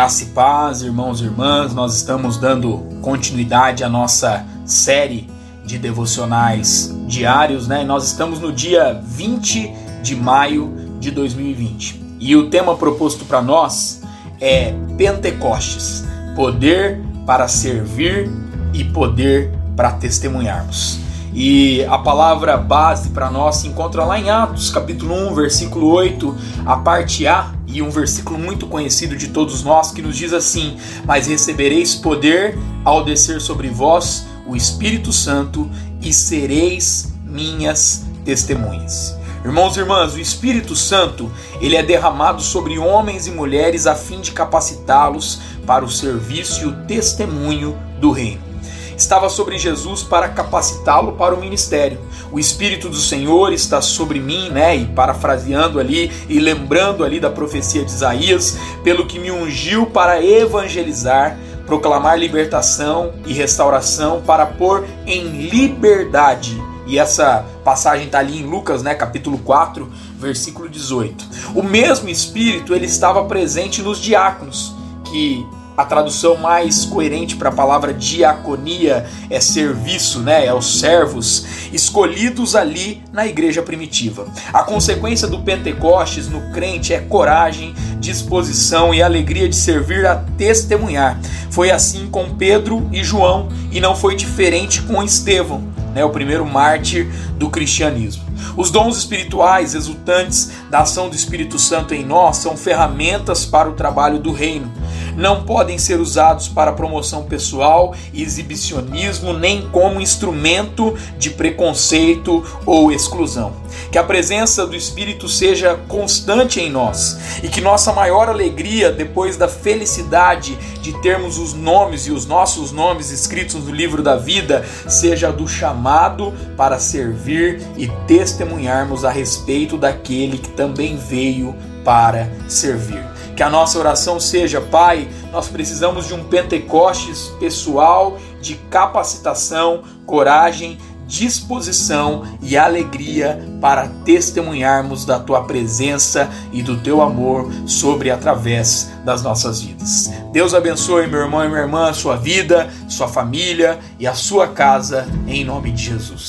Graça e paz, irmãos e irmãs, nós estamos dando continuidade à nossa série de devocionais diários, né? Nós estamos no dia 20 de maio de 2020 e o tema proposto para nós é Pentecostes poder para servir e poder para testemunharmos. E a palavra base para nós se encontra lá em Atos, capítulo 1, versículo 8, a parte A, e um versículo muito conhecido de todos nós que nos diz assim: Mas recebereis poder ao descer sobre vós o Espírito Santo e sereis minhas testemunhas. Irmãos e irmãs, o Espírito Santo, ele é derramado sobre homens e mulheres a fim de capacitá-los para o serviço e o testemunho do reino estava sobre Jesus para capacitá-lo para o ministério. O Espírito do Senhor está sobre mim, né? E parafraseando ali e lembrando ali da profecia de Isaías, pelo que me ungiu para evangelizar, proclamar libertação e restauração, para pôr em liberdade. E essa passagem está ali em Lucas, né, capítulo 4, versículo 18. O mesmo Espírito ele estava presente nos diáconos, que a tradução mais coerente para a palavra diaconia é serviço, né? É os servos escolhidos ali na igreja primitiva. A consequência do Pentecostes no crente é coragem, disposição e alegria de servir a testemunhar. Foi assim com Pedro e João e não foi diferente com Estevão, né? O primeiro mártir do cristianismo. Os dons espirituais resultantes da ação do Espírito Santo em nós são ferramentas para o trabalho do reino não podem ser usados para promoção pessoal, exibicionismo, nem como instrumento de preconceito ou exclusão. Que a presença do Espírito seja constante em nós e que nossa maior alegria, depois da felicidade de termos os nomes e os nossos nomes escritos no livro da vida, seja do chamado para servir e testemunharmos a respeito daquele que também veio para servir. Que a nossa oração seja, Pai, nós precisamos de um Pentecostes pessoal, de capacitação, coragem, disposição e alegria para testemunharmos da tua presença e do teu amor sobre e através das nossas vidas. Deus abençoe meu irmão e minha irmã, sua vida, sua família e a sua casa em nome de Jesus.